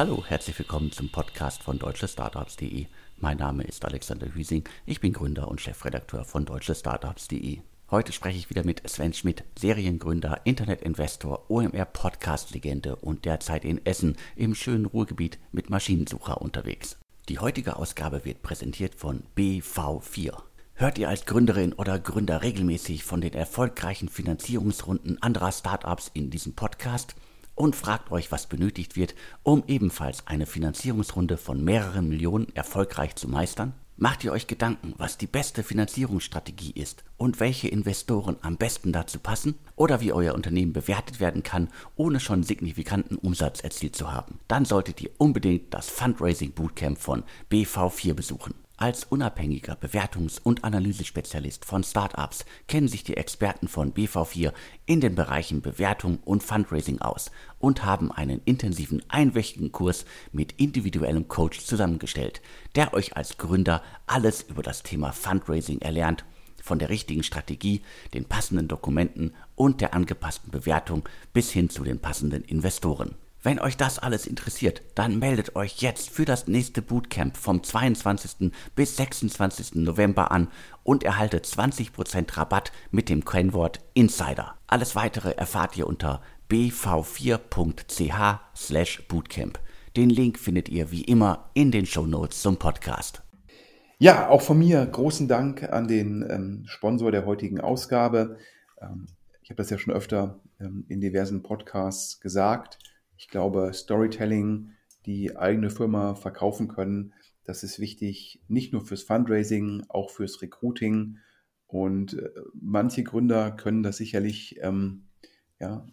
Hallo, herzlich willkommen zum Podcast von deutschestartups.de. Mein Name ist Alexander Hüsing, ich bin Gründer und Chefredakteur von deutschestartups.de. Heute spreche ich wieder mit Sven Schmidt, Seriengründer, Internetinvestor, OMR-Podcast-Legende und derzeit in Essen im schönen Ruhrgebiet mit Maschinensucher unterwegs. Die heutige Ausgabe wird präsentiert von BV4. Hört ihr als Gründerin oder Gründer regelmäßig von den erfolgreichen Finanzierungsrunden anderer Startups in diesem Podcast? Und fragt euch, was benötigt wird, um ebenfalls eine Finanzierungsrunde von mehreren Millionen erfolgreich zu meistern? Macht ihr euch Gedanken, was die beste Finanzierungsstrategie ist und welche Investoren am besten dazu passen? Oder wie euer Unternehmen bewertet werden kann, ohne schon signifikanten Umsatz erzielt zu haben? Dann solltet ihr unbedingt das Fundraising Bootcamp von BV4 besuchen. Als unabhängiger Bewertungs- und Analysespezialist von Startups kennen sich die Experten von BV4 in den Bereichen Bewertung und Fundraising aus und haben einen intensiven einwöchigen Kurs mit individuellem Coach zusammengestellt, der euch als Gründer alles über das Thema Fundraising erlernt, von der richtigen Strategie, den passenden Dokumenten und der angepassten Bewertung bis hin zu den passenden Investoren. Wenn euch das alles interessiert, dann meldet euch jetzt für das nächste Bootcamp vom 22. bis 26. November an und erhaltet 20% Rabatt mit dem Kennwort Insider. Alles weitere erfahrt ihr unter bv4.ch/bootcamp. Den Link findet ihr wie immer in den Show Notes zum Podcast. Ja, auch von mir großen Dank an den ähm, Sponsor der heutigen Ausgabe. Ähm, ich habe das ja schon öfter ähm, in diversen Podcasts gesagt. Ich glaube, Storytelling, die eigene Firma verkaufen können, das ist wichtig, nicht nur fürs Fundraising, auch fürs Recruiting. Und äh, manche Gründer können das sicherlich, ähm, ja,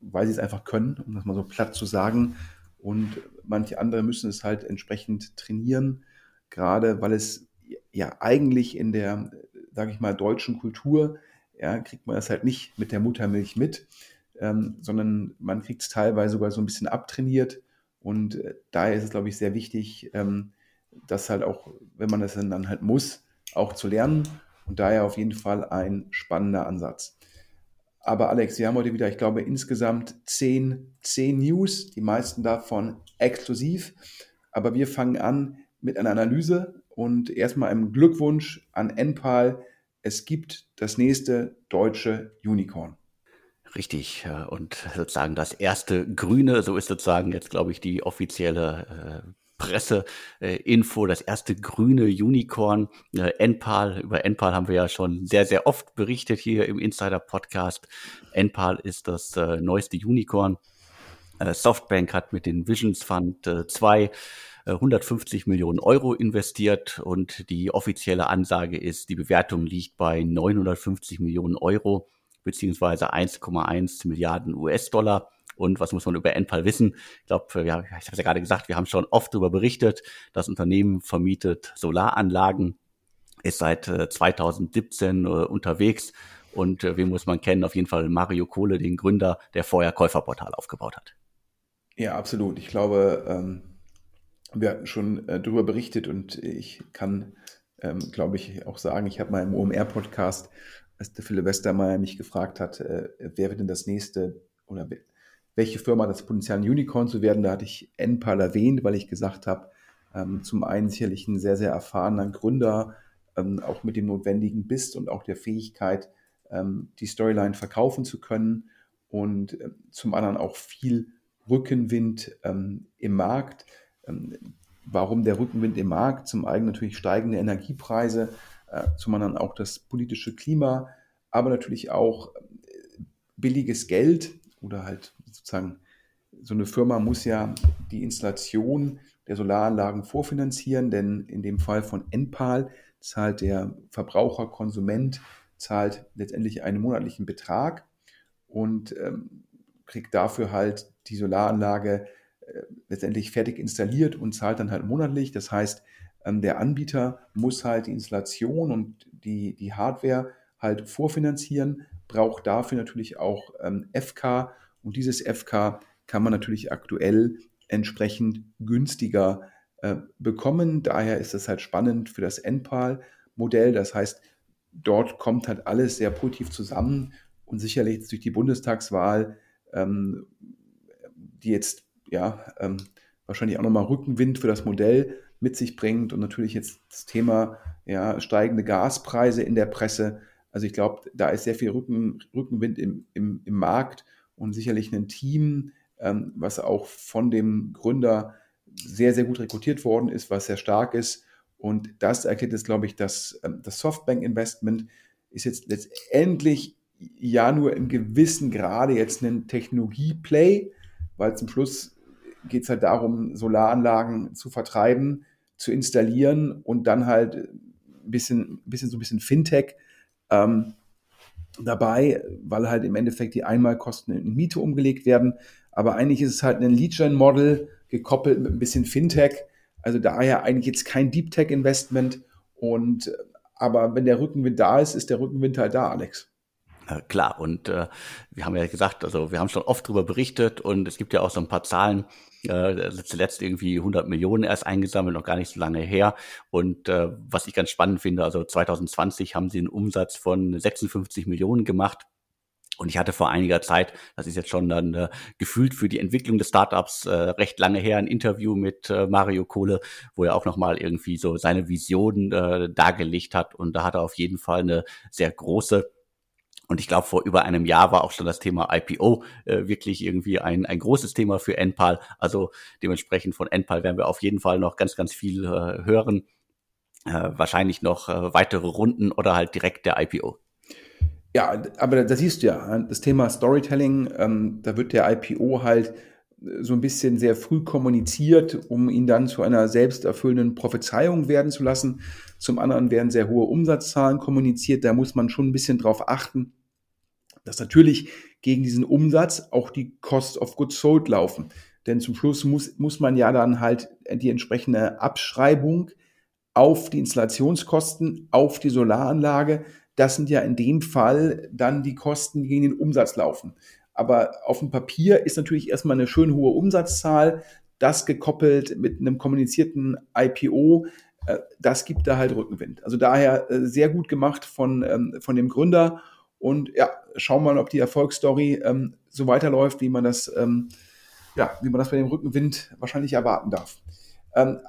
weil sie es einfach können, um das mal so platt zu sagen. Und manche andere müssen es halt entsprechend trainieren, gerade weil es ja eigentlich in der, sage ich mal, deutschen Kultur, ja, kriegt man das halt nicht mit der Muttermilch mit ähm, sondern man kriegt es teilweise sogar so ein bisschen abtrainiert. Und äh, daher ist es, glaube ich, sehr wichtig, ähm, das halt auch, wenn man das dann halt muss, auch zu lernen. Und daher auf jeden Fall ein spannender Ansatz. Aber Alex, wir haben heute wieder, ich glaube, insgesamt zehn, zehn News, die meisten davon exklusiv. Aber wir fangen an mit einer Analyse und erstmal einem Glückwunsch an NPAL. Es gibt das nächste deutsche Unicorn. Richtig, und sozusagen das erste Grüne, so ist sozusagen jetzt, glaube ich, die offizielle äh, Presseinfo, das erste grüne Unicorn, äh, Enpal. Über Enpal haben wir ja schon sehr, sehr oft berichtet hier im Insider-Podcast. Enpal ist das äh, neueste Unicorn. Äh, Softbank hat mit den Visions Fund 2 150 Millionen Euro investiert und die offizielle Ansage ist, die Bewertung liegt bei 950 Millionen Euro beziehungsweise 1,1 Milliarden US-Dollar. Und was muss man über Enpal wissen? Ich glaube, ja, ich habe es ja gerade gesagt, wir haben schon oft darüber berichtet. Das Unternehmen vermietet Solaranlagen, ist seit 2017 äh, äh, unterwegs. Und äh, wen muss man kennen? Auf jeden Fall Mario Kohle, den Gründer, der vorher Käuferportal aufgebaut hat. Ja, absolut. Ich glaube, ähm, wir hatten schon äh, darüber berichtet und ich kann, ähm, glaube ich, auch sagen, ich habe mal im OMR-Podcast als der Philipp Westermeier mich gefragt hat, äh, wer wird denn das nächste oder welche Firma das Potenzial, ein Unicorn zu werden, da hatte ich Enpal erwähnt, weil ich gesagt habe, ähm, zum einen sicherlich ein sehr, sehr erfahrener Gründer, ähm, auch mit dem notwendigen Bist und auch der Fähigkeit, ähm, die Storyline verkaufen zu können und äh, zum anderen auch viel Rückenwind ähm, im Markt. Ähm, warum der Rückenwind im Markt? Zum einen natürlich steigende Energiepreise, zum anderen auch das politische Klima, aber natürlich auch äh, billiges Geld oder halt sozusagen so eine Firma muss ja die Installation der Solaranlagen vorfinanzieren, denn in dem Fall von Enpal zahlt der Verbraucher, Konsument, zahlt letztendlich einen monatlichen Betrag und ähm, kriegt dafür halt die Solaranlage äh, letztendlich fertig installiert und zahlt dann halt monatlich. Das heißt, der Anbieter muss halt die Installation und die, die Hardware halt vorfinanzieren, braucht dafür natürlich auch ähm, FK und dieses FK kann man natürlich aktuell entsprechend günstiger äh, bekommen. Daher ist es halt spannend für das NPAL-Modell. Das heißt, dort kommt halt alles sehr positiv zusammen und sicherlich durch die Bundestagswahl, ähm, die jetzt ja ähm, wahrscheinlich auch nochmal Rückenwind für das Modell mit sich bringt und natürlich jetzt das Thema ja, steigende Gaspreise in der Presse. Also ich glaube, da ist sehr viel Rücken, Rückenwind im, im, im Markt und sicherlich ein Team, ähm, was auch von dem Gründer sehr, sehr gut rekrutiert worden ist, was sehr stark ist. Und das erklärt jetzt, glaube ich, dass ähm, das Softbank-Investment ist jetzt letztendlich ja nur im gewissen Grade jetzt ein Technologie-Play, weil zum Schluss geht es halt darum, Solaranlagen zu vertreiben, zu installieren und dann halt ein bisschen, bisschen so ein bisschen Fintech ähm, dabei, weil halt im Endeffekt die Einmalkosten in Miete umgelegt werden. Aber eigentlich ist es halt ein Lead-Gen-Model gekoppelt mit ein bisschen Fintech. Also daher eigentlich jetzt kein Deep Tech Investment. Und aber wenn der Rückenwind da ist, ist der Rückenwind halt da, Alex. Klar, und äh, wir haben ja gesagt, also wir haben schon oft darüber berichtet und es gibt ja auch so ein paar Zahlen, äh, zuletzt irgendwie 100 Millionen erst eingesammelt, noch gar nicht so lange her. Und äh, was ich ganz spannend finde, also 2020 haben sie einen Umsatz von 56 Millionen gemacht. Und ich hatte vor einiger Zeit, das ist jetzt schon dann äh, gefühlt für die Entwicklung des Startups äh, recht lange her, ein Interview mit äh, Mario Kohle, wo er auch nochmal irgendwie so seine Visionen äh, dargelegt hat. Und da hat er auf jeden Fall eine sehr große und ich glaube, vor über einem Jahr war auch schon das Thema IPO äh, wirklich irgendwie ein, ein großes Thema für NPAL. Also dementsprechend von NPAL werden wir auf jeden Fall noch ganz, ganz viel äh, hören. Äh, wahrscheinlich noch äh, weitere Runden oder halt direkt der IPO. Ja, aber da siehst du ja, das Thema Storytelling, ähm, da wird der IPO halt äh, so ein bisschen sehr früh kommuniziert, um ihn dann zu einer selbsterfüllenden Prophezeiung werden zu lassen. Zum anderen werden sehr hohe Umsatzzahlen kommuniziert. Da muss man schon ein bisschen drauf achten, dass natürlich gegen diesen Umsatz auch die Cost of Goods Sold laufen. Denn zum Schluss muss, muss man ja dann halt die entsprechende Abschreibung auf die Installationskosten, auf die Solaranlage, das sind ja in dem Fall dann die Kosten, die gegen den Umsatz laufen. Aber auf dem Papier ist natürlich erstmal eine schön hohe Umsatzzahl, das gekoppelt mit einem kommunizierten IPO, äh, das gibt da halt Rückenwind. Also daher äh, sehr gut gemacht von, ähm, von dem Gründer und ja, schauen wir mal, ob die Erfolgsstory ähm, so weiterläuft, wie man das, ähm, ja, wie man das bei dem Rückenwind wahrscheinlich erwarten darf. Ähm,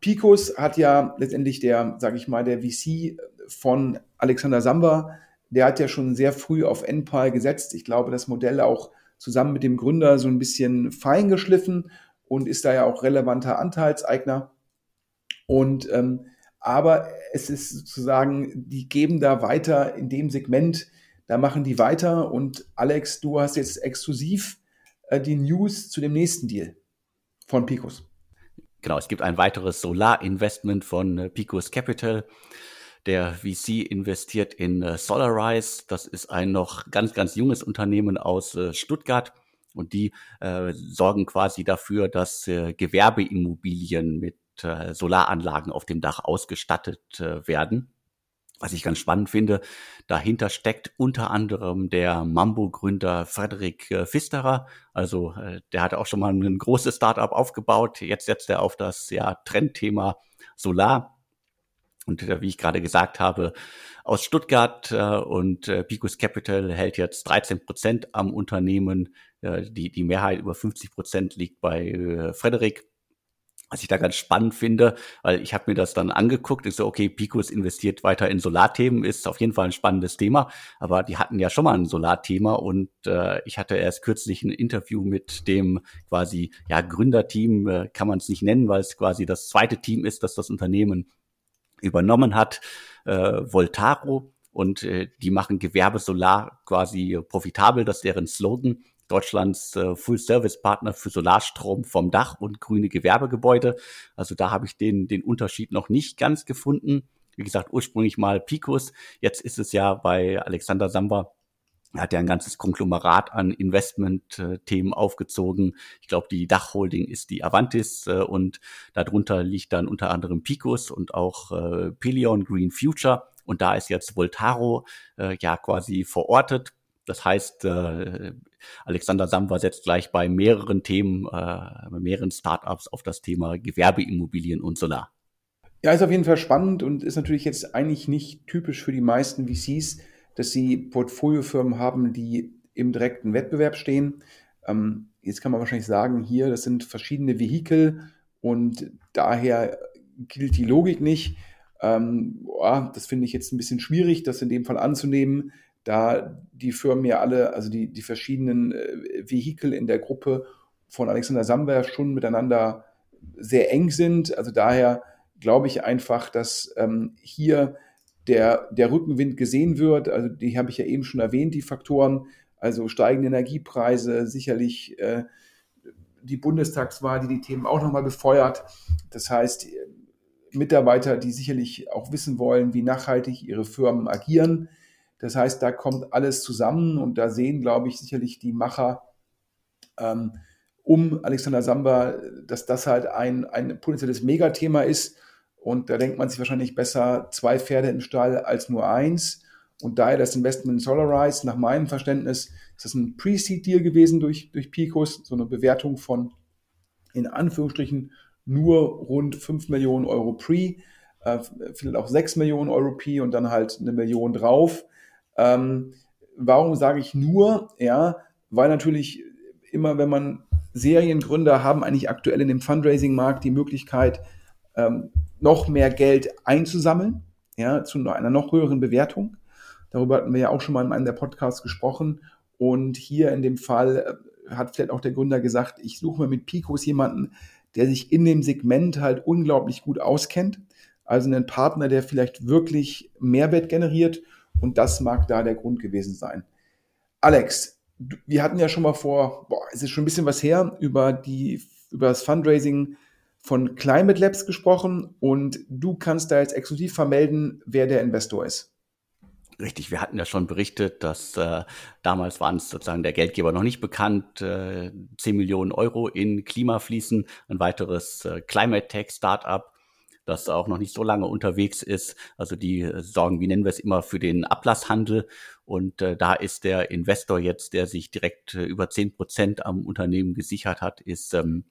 Picos hat ja letztendlich der, sage ich mal, der VC von Alexander Samba, der hat ja schon sehr früh auf NPAL gesetzt. Ich glaube, das Modell auch zusammen mit dem Gründer so ein bisschen fein geschliffen und ist da ja auch relevanter Anteilseigner. Und ähm, aber es ist sozusagen, die geben da weiter in dem Segment da machen die weiter und Alex, du hast jetzt exklusiv äh, die News zu dem nächsten Deal von Picos. Genau, es gibt ein weiteres Solar-Investment von äh, Picos Capital. Der VC investiert in äh, Solarize. Das ist ein noch ganz, ganz junges Unternehmen aus äh, Stuttgart. Und die äh, sorgen quasi dafür, dass äh, Gewerbeimmobilien mit äh, Solaranlagen auf dem Dach ausgestattet äh, werden was ich ganz spannend finde, dahinter steckt unter anderem der Mambo-Gründer Frederik äh, Pfisterer. Also äh, der hat auch schon mal ein großes Startup aufgebaut. Jetzt setzt er auf das ja, Trendthema Solar. Und äh, wie ich gerade gesagt habe, aus Stuttgart äh, und Picos Capital hält jetzt 13 Prozent am Unternehmen. Die, die Mehrheit über 50 Prozent liegt bei Frederik was ich da ganz spannend finde, weil ich habe mir das dann angeguckt, ich so, okay, Picos investiert weiter in Solarthemen, ist auf jeden Fall ein spannendes Thema, aber die hatten ja schon mal ein Solarthema und äh, ich hatte erst kürzlich ein Interview mit dem quasi, ja, Gründerteam, äh, kann man es nicht nennen, weil es quasi das zweite Team ist, das das Unternehmen übernommen hat, äh, Voltaro. Und äh, die machen Gewerbe Solar quasi profitabel, das ist deren Slogan Deutschlands äh, Full-Service-Partner für Solarstrom vom Dach und grüne Gewerbegebäude. Also da habe ich den, den Unterschied noch nicht ganz gefunden. Wie gesagt, ursprünglich mal Picos. Jetzt ist es ja bei Alexander Samba er hat ja ein ganzes Konglomerat an Investment-Themen aufgezogen. Ich glaube, die Dachholding ist die Avantis äh, und darunter liegt dann unter anderem Picos und auch äh, Pelion Green Future. Und da ist jetzt Voltaro äh, ja quasi verortet. Das heißt, äh, Alexander Samba setzt gleich bei mehreren Themen, äh, bei mehreren Startups auf das Thema Gewerbeimmobilien und Solar. Ja, ist auf jeden Fall spannend und ist natürlich jetzt eigentlich nicht typisch für die meisten VCs, dass sie Portfoliofirmen haben, die im direkten Wettbewerb stehen. Ähm, jetzt kann man wahrscheinlich sagen, hier, das sind verschiedene Vehikel und daher gilt die Logik nicht. Ähm, boah, das finde ich jetzt ein bisschen schwierig, das in dem Fall anzunehmen, da die Firmen ja alle, also die, die verschiedenen äh, Vehikel in der Gruppe von Alexander Samwer schon miteinander sehr eng sind. Also daher glaube ich einfach, dass ähm, hier der, der Rückenwind gesehen wird. Also die habe ich ja eben schon erwähnt, die Faktoren, also steigende Energiepreise, sicherlich äh, die Bundestagswahl, die die Themen auch nochmal befeuert. Das heißt, Mitarbeiter, die sicherlich auch wissen wollen, wie nachhaltig ihre Firmen agieren. Das heißt, da kommt alles zusammen und da sehen, glaube ich, sicherlich die Macher ähm, um Alexander Samba, dass das halt ein, ein potenzielles Megathema ist. Und da denkt man sich wahrscheinlich besser zwei Pferde im Stall als nur eins. Und daher das Investment in Solarize, nach meinem Verständnis, ist das ein Pre-Seed-Deal gewesen durch, durch Picos, so eine Bewertung von in Anführungsstrichen nur rund 5 Millionen Euro Pre, äh, vielleicht auch 6 Millionen Euro Pre und dann halt eine Million drauf. Ähm, warum sage ich nur? Ja, weil natürlich immer, wenn man Seriengründer haben eigentlich aktuell in dem Fundraising-Markt die Möglichkeit, ähm, noch mehr Geld einzusammeln, ja, zu einer noch höheren Bewertung. Darüber hatten wir ja auch schon mal in einem der Podcasts gesprochen. Und hier in dem Fall äh, hat vielleicht auch der Gründer gesagt, ich suche mir mit Picos jemanden, der sich in dem Segment halt unglaublich gut auskennt. Also einen Partner, der vielleicht wirklich Mehrwert generiert. Und das mag da der Grund gewesen sein. Alex, wir hatten ja schon mal vor, boah, es ist schon ein bisschen was her, über die, über das Fundraising von Climate Labs gesprochen und du kannst da jetzt exklusiv vermelden, wer der Investor ist. Richtig, wir hatten ja schon berichtet, dass äh, damals waren es sozusagen der Geldgeber noch nicht bekannt, äh, 10 Millionen Euro in Klima fließen, ein weiteres äh, Climate Tech Startup, das auch noch nicht so lange unterwegs ist. Also die äh, sorgen, wie nennen wir es immer, für den Ablasshandel. Und äh, da ist der Investor jetzt, der sich direkt äh, über 10 Prozent am Unternehmen gesichert hat, ist ähm,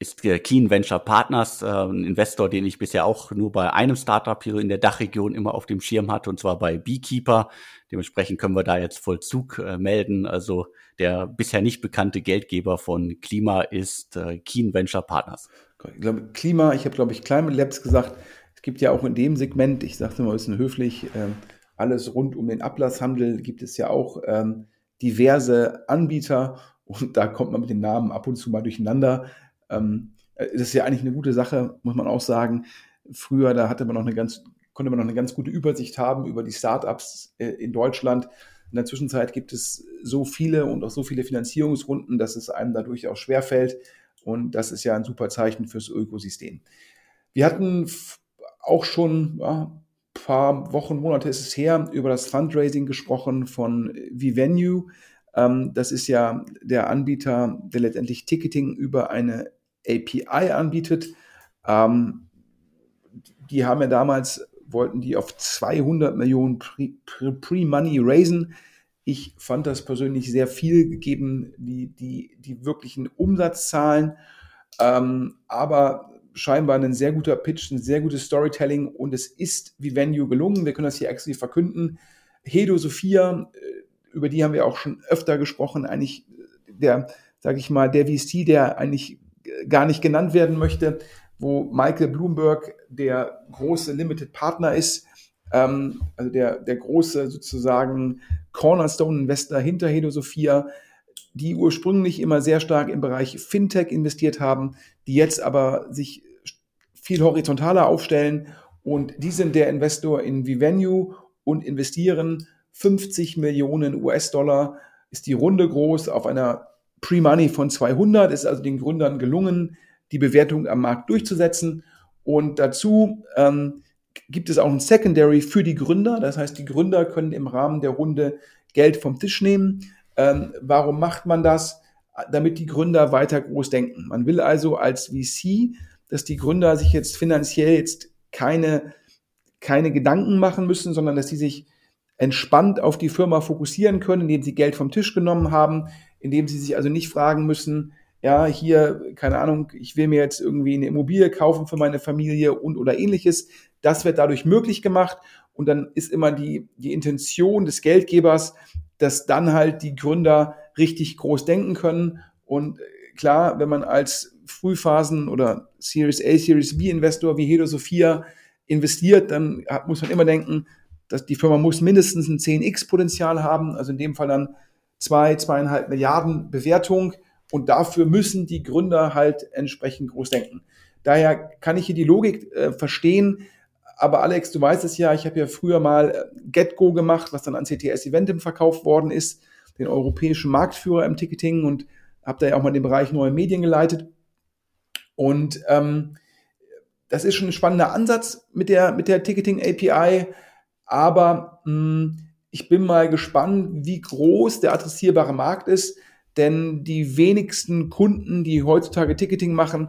ist Keen Venture Partners, äh, ein Investor, den ich bisher auch nur bei einem Startup hier in der Dachregion immer auf dem Schirm hatte, und zwar bei Beekeeper. Dementsprechend können wir da jetzt Vollzug äh, melden. Also der bisher nicht bekannte Geldgeber von Klima ist äh, Keen Venture Partners. Ich glaube, Klima, ich habe, glaube ich, Climate Labs gesagt, es gibt ja auch in dem Segment, ich sage immer ein bisschen höflich, äh, alles rund um den Ablasshandel gibt es ja auch ähm, diverse Anbieter und da kommt man mit den Namen ab und zu mal durcheinander. Ähm, äh, das ist ja eigentlich eine gute Sache, muss man auch sagen. Früher, da hatte man noch eine ganz, konnte man noch eine ganz gute Übersicht haben über die Startups äh, in Deutschland. In der Zwischenzeit gibt es so viele und auch so viele Finanzierungsrunden, dass es einem dadurch auch schwerfällt. Und das ist ja ein super Zeichen fürs Ökosystem. Wir hatten auch schon ja, paar Wochen, Monate ist es her, über das Fundraising gesprochen von Vivenue. Ähm, das ist ja der Anbieter, der letztendlich Ticketing über eine API anbietet. Ähm, die haben ja damals, wollten die auf 200 Millionen Pre-Money raisen. Ich fand das persönlich sehr viel gegeben, die, die, die wirklichen Umsatzzahlen. Ähm, aber scheinbar ein sehr guter Pitch, ein sehr gutes Storytelling und es ist wie Venue gelungen. Wir können das hier exklusiv verkünden. Hedo Sophia, äh, über die haben wir auch schon öfter gesprochen, eigentlich der, sage ich mal, der VC, der eigentlich gar nicht genannt werden möchte, wo Michael Bloomberg der große Limited Partner ist, ähm, also der, der große sozusagen Cornerstone-Investor hinter Hedo Sophia, die ursprünglich immer sehr stark im Bereich Fintech investiert haben, die jetzt aber sich viel horizontaler aufstellen. Und die sind der Investor in Vivenue und investieren 50 Millionen US-Dollar ist die Runde groß auf einer Pre-Money von 200, ist also den Gründern gelungen, die Bewertung am Markt durchzusetzen. Und dazu ähm, gibt es auch ein Secondary für die Gründer. Das heißt, die Gründer können im Rahmen der Runde Geld vom Tisch nehmen. Ähm, warum macht man das? Damit die Gründer weiter groß denken. Man will also als VC, dass die Gründer sich jetzt finanziell jetzt keine, keine Gedanken machen müssen, sondern dass sie sich entspannt auf die Firma fokussieren können, indem sie Geld vom Tisch genommen haben, indem sie sich also nicht fragen müssen, ja, hier, keine Ahnung, ich will mir jetzt irgendwie eine Immobilie kaufen für meine Familie und oder ähnliches. Das wird dadurch möglich gemacht und dann ist immer die, die Intention des Geldgebers, dass dann halt die Gründer richtig groß denken können. Und klar, wenn man als Frühphasen oder Series A, Series B Investor wie Hedo Sophia investiert, dann muss man immer denken, dass die Firma muss mindestens ein 10x Potenzial haben, also in dem Fall dann zwei, zweieinhalb Milliarden Bewertung und dafür müssen die Gründer halt entsprechend groß denken. Daher kann ich hier die Logik äh, verstehen, aber Alex, du weißt es ja, ich habe ja früher mal äh, GetGo gemacht, was dann an CTS Eventim verkauft worden ist, den europäischen Marktführer im Ticketing und habe da ja auch mal den Bereich neue Medien geleitet. Und ähm, das ist schon ein spannender Ansatz mit der, mit der Ticketing API, aber mh, hm, ich bin mal gespannt, wie groß der adressierbare Markt ist, denn die wenigsten Kunden, die heutzutage Ticketing machen,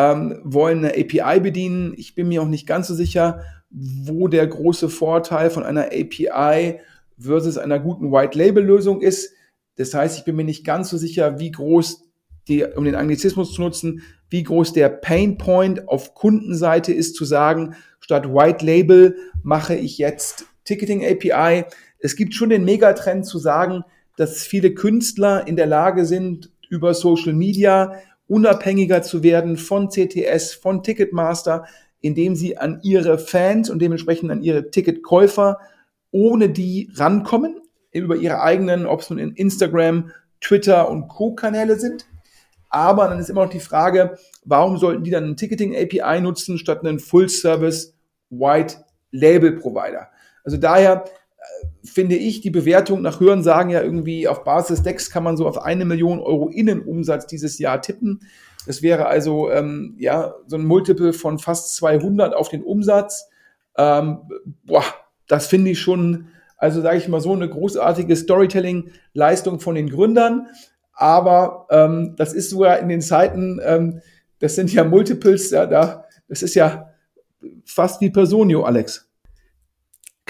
ähm, wollen eine API bedienen. Ich bin mir auch nicht ganz so sicher, wo der große Vorteil von einer API versus einer guten White-Label-Lösung ist. Das heißt, ich bin mir nicht ganz so sicher, wie groß die, um den Anglizismus zu nutzen, wie groß der Pain Point auf Kundenseite ist, zu sagen, statt White Label mache ich jetzt Ticketing API. Es gibt schon den Megatrend zu sagen, dass viele Künstler in der Lage sind, über Social Media unabhängiger zu werden von CTS, von Ticketmaster, indem sie an ihre Fans und dementsprechend an ihre Ticketkäufer ohne die rankommen über ihre eigenen, ob es nun in Instagram, Twitter und Co-Kanäle sind. Aber dann ist immer noch die Frage, warum sollten die dann ein Ticketing API nutzen statt einen Full Service White Label Provider? Also daher finde ich die Bewertung nach Hören sagen ja irgendwie auf Basis Dex kann man so auf eine Million Euro Innenumsatz dieses Jahr tippen. Das wäre also ähm, ja so ein Multiple von fast 200 auf den Umsatz. Ähm, boah, das finde ich schon also sage ich mal so eine großartige Storytelling-Leistung von den Gründern. Aber ähm, das ist sogar in den Zeiten, ähm, das sind ja Multiples, ja, da, das ist ja fast wie Personio, Alex.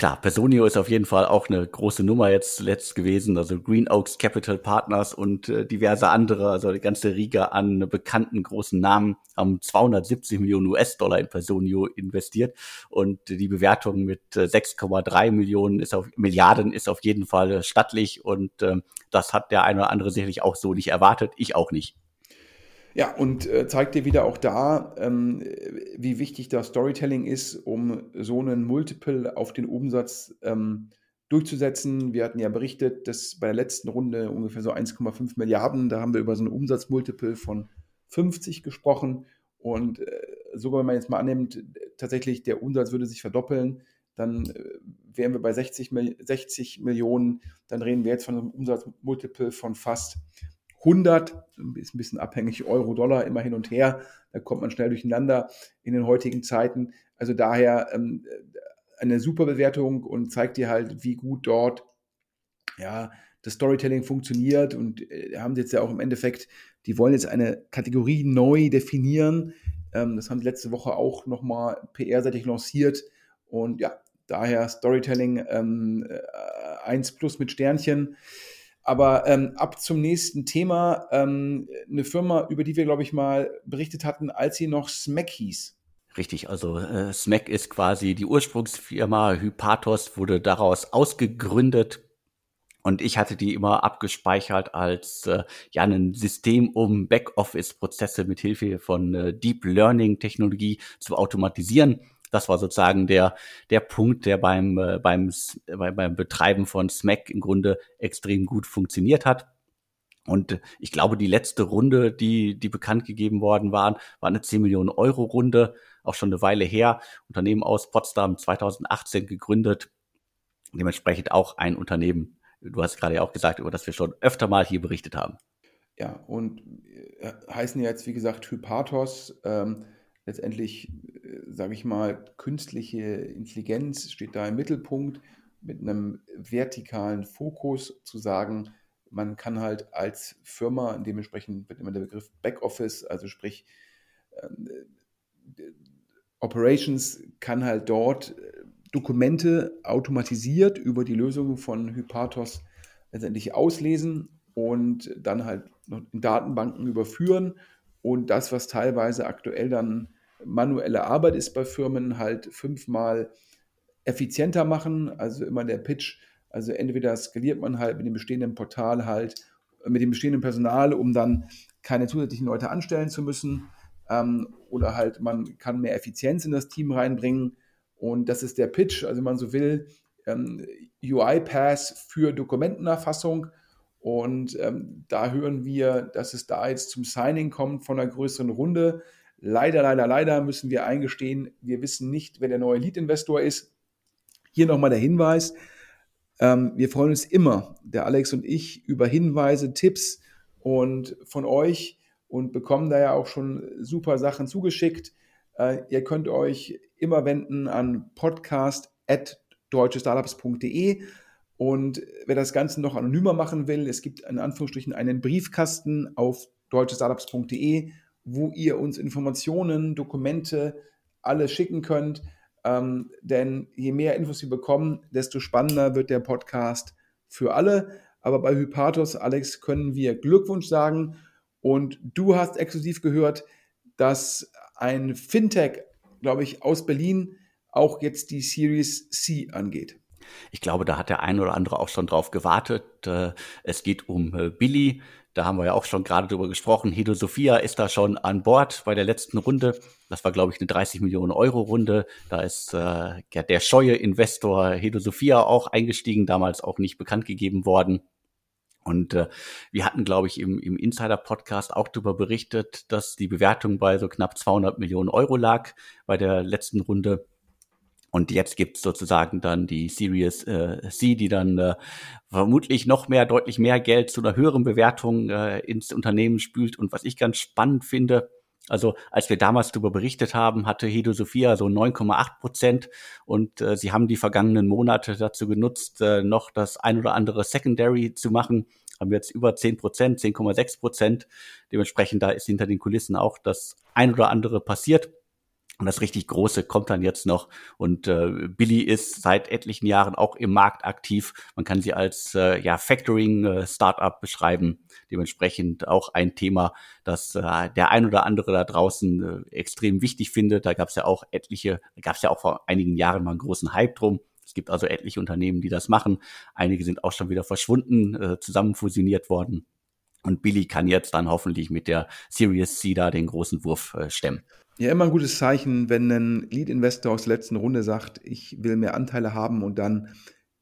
Klar, Personio ist auf jeden Fall auch eine große Nummer jetzt zuletzt gewesen. Also Green Oaks Capital Partners und äh, diverse andere, also die ganze Riga an bekannten großen Namen haben 270 Millionen US-Dollar in Personio investiert und die Bewertung mit äh, 6,3 Millionen ist auf Milliarden ist auf jeden Fall stattlich und äh, das hat der eine oder andere sicherlich auch so nicht erwartet. Ich auch nicht. Ja, und äh, zeigt dir wieder auch da, ähm, wie wichtig das Storytelling ist, um so einen Multiple auf den Umsatz ähm, durchzusetzen. Wir hatten ja berichtet, dass bei der letzten Runde ungefähr so 1,5 Milliarden, da haben wir über so einen Umsatzmultiple von 50 gesprochen. Und äh, sogar wenn man jetzt mal annimmt, tatsächlich der Umsatz würde sich verdoppeln, dann äh, wären wir bei 60, 60 Millionen, dann reden wir jetzt von einem Umsatzmultiple von fast 100, ist ein bisschen abhängig, Euro, Dollar, immer hin und her. Da kommt man schnell durcheinander in den heutigen Zeiten. Also daher ähm, eine super Bewertung und zeigt dir halt, wie gut dort ja, das Storytelling funktioniert. Und äh, haben sie jetzt ja auch im Endeffekt, die wollen jetzt eine Kategorie neu definieren. Ähm, das haben sie letzte Woche auch nochmal PR-seitig lanciert. Und ja, daher Storytelling ähm, 1 plus mit Sternchen. Aber ähm, ab zum nächsten Thema. Ähm, eine Firma, über die wir, glaube ich, mal berichtet hatten, als sie noch Smack hieß. Richtig, also äh, Smack ist quasi die Ursprungsfirma. Hypatos wurde daraus ausgegründet. Und ich hatte die immer abgespeichert als äh, ja ein System, um Backoffice-Prozesse mit Hilfe von äh, Deep Learning-Technologie zu automatisieren. Das war sozusagen der, der Punkt, der beim, äh, beim, beim Betreiben von Smack im Grunde extrem gut funktioniert hat. Und ich glaube, die letzte Runde, die, die bekannt gegeben worden waren, war eine 10 Millionen Euro Runde, auch schon eine Weile her. Unternehmen aus Potsdam 2018 gegründet. Dementsprechend auch ein Unternehmen, du hast gerade ja auch gesagt, über das wir schon öfter mal hier berichtet haben. Ja, und äh, heißen jetzt, wie gesagt, Hypatos. Ähm, letztendlich sage ich mal, künstliche Intelligenz steht da im Mittelpunkt mit einem vertikalen Fokus zu sagen, man kann halt als Firma, dementsprechend wird immer der Begriff Backoffice, also sprich äh, Operations, kann halt dort äh, Dokumente automatisiert über die Lösung von Hypatos letztendlich auslesen und dann halt in Datenbanken überführen und das, was teilweise aktuell dann manuelle Arbeit ist bei Firmen halt fünfmal effizienter machen. Also immer der Pitch. Also entweder skaliert man halt mit dem bestehenden Portal halt mit dem bestehenden Personal, um dann keine zusätzlichen Leute anstellen zu müssen. Ähm, oder halt, man kann mehr Effizienz in das Team reinbringen. Und das ist der Pitch, also wenn man so will, ähm, UI-Pass für Dokumentenerfassung. Und ähm, da hören wir, dass es da jetzt zum Signing kommt von einer größeren Runde. Leider, leider, leider müssen wir eingestehen, wir wissen nicht, wer der neue Lead-Investor ist. Hier nochmal der Hinweis. Ähm, wir freuen uns immer, der Alex und ich, über Hinweise, Tipps und von euch und bekommen da ja auch schon super Sachen zugeschickt. Äh, ihr könnt euch immer wenden an podcast.deutschestartups.de und wer das Ganze noch anonymer machen will, es gibt in Anführungsstrichen einen Briefkasten auf deutschestartups.de, wo ihr uns Informationen, Dokumente, alles schicken könnt. Ähm, denn je mehr Infos wir bekommen, desto spannender wird der Podcast für alle. Aber bei Hypatos, Alex, können wir Glückwunsch sagen. Und du hast exklusiv gehört, dass ein Fintech, glaube ich, aus Berlin auch jetzt die Series C angeht. Ich glaube, da hat der eine oder andere auch schon drauf gewartet. Äh, es geht um äh, Billy. Da haben wir ja auch schon gerade drüber gesprochen. Hedo Sophia ist da schon an Bord bei der letzten Runde. Das war, glaube ich, eine 30 Millionen Euro Runde. Da ist äh, der scheue Investor Hedo Sophia auch eingestiegen, damals auch nicht bekannt gegeben worden. Und äh, wir hatten, glaube ich, im, im Insider-Podcast auch darüber berichtet, dass die Bewertung bei so knapp 200 Millionen Euro lag bei der letzten Runde. Und jetzt gibt's sozusagen dann die Series äh, C, die dann äh, vermutlich noch mehr, deutlich mehr Geld zu einer höheren Bewertung äh, ins Unternehmen spült. Und was ich ganz spannend finde, also als wir damals darüber berichtet haben, hatte Hedo Sophia so 9,8 Prozent und äh, sie haben die vergangenen Monate dazu genutzt, äh, noch das ein oder andere Secondary zu machen. Haben jetzt über 10 Prozent, 10,6 Prozent. Dementsprechend da ist hinter den Kulissen auch das ein oder andere passiert. Und das richtig Große kommt dann jetzt noch. Und äh, Billy ist seit etlichen Jahren auch im Markt aktiv. Man kann sie als äh, ja, Factoring-Startup äh, beschreiben. Dementsprechend auch ein Thema, das äh, der ein oder andere da draußen äh, extrem wichtig findet. Da gab es ja auch etliche, gab es ja auch vor einigen Jahren mal einen großen Hype drum. Es gibt also etliche Unternehmen, die das machen. Einige sind auch schon wieder verschwunden, äh, zusammen fusioniert worden. Und Billy kann jetzt dann hoffentlich mit der Series C da den großen Wurf äh, stemmen. Ja, immer ein gutes Zeichen, wenn ein Lead-Investor aus der letzten Runde sagt, ich will mehr Anteile haben und dann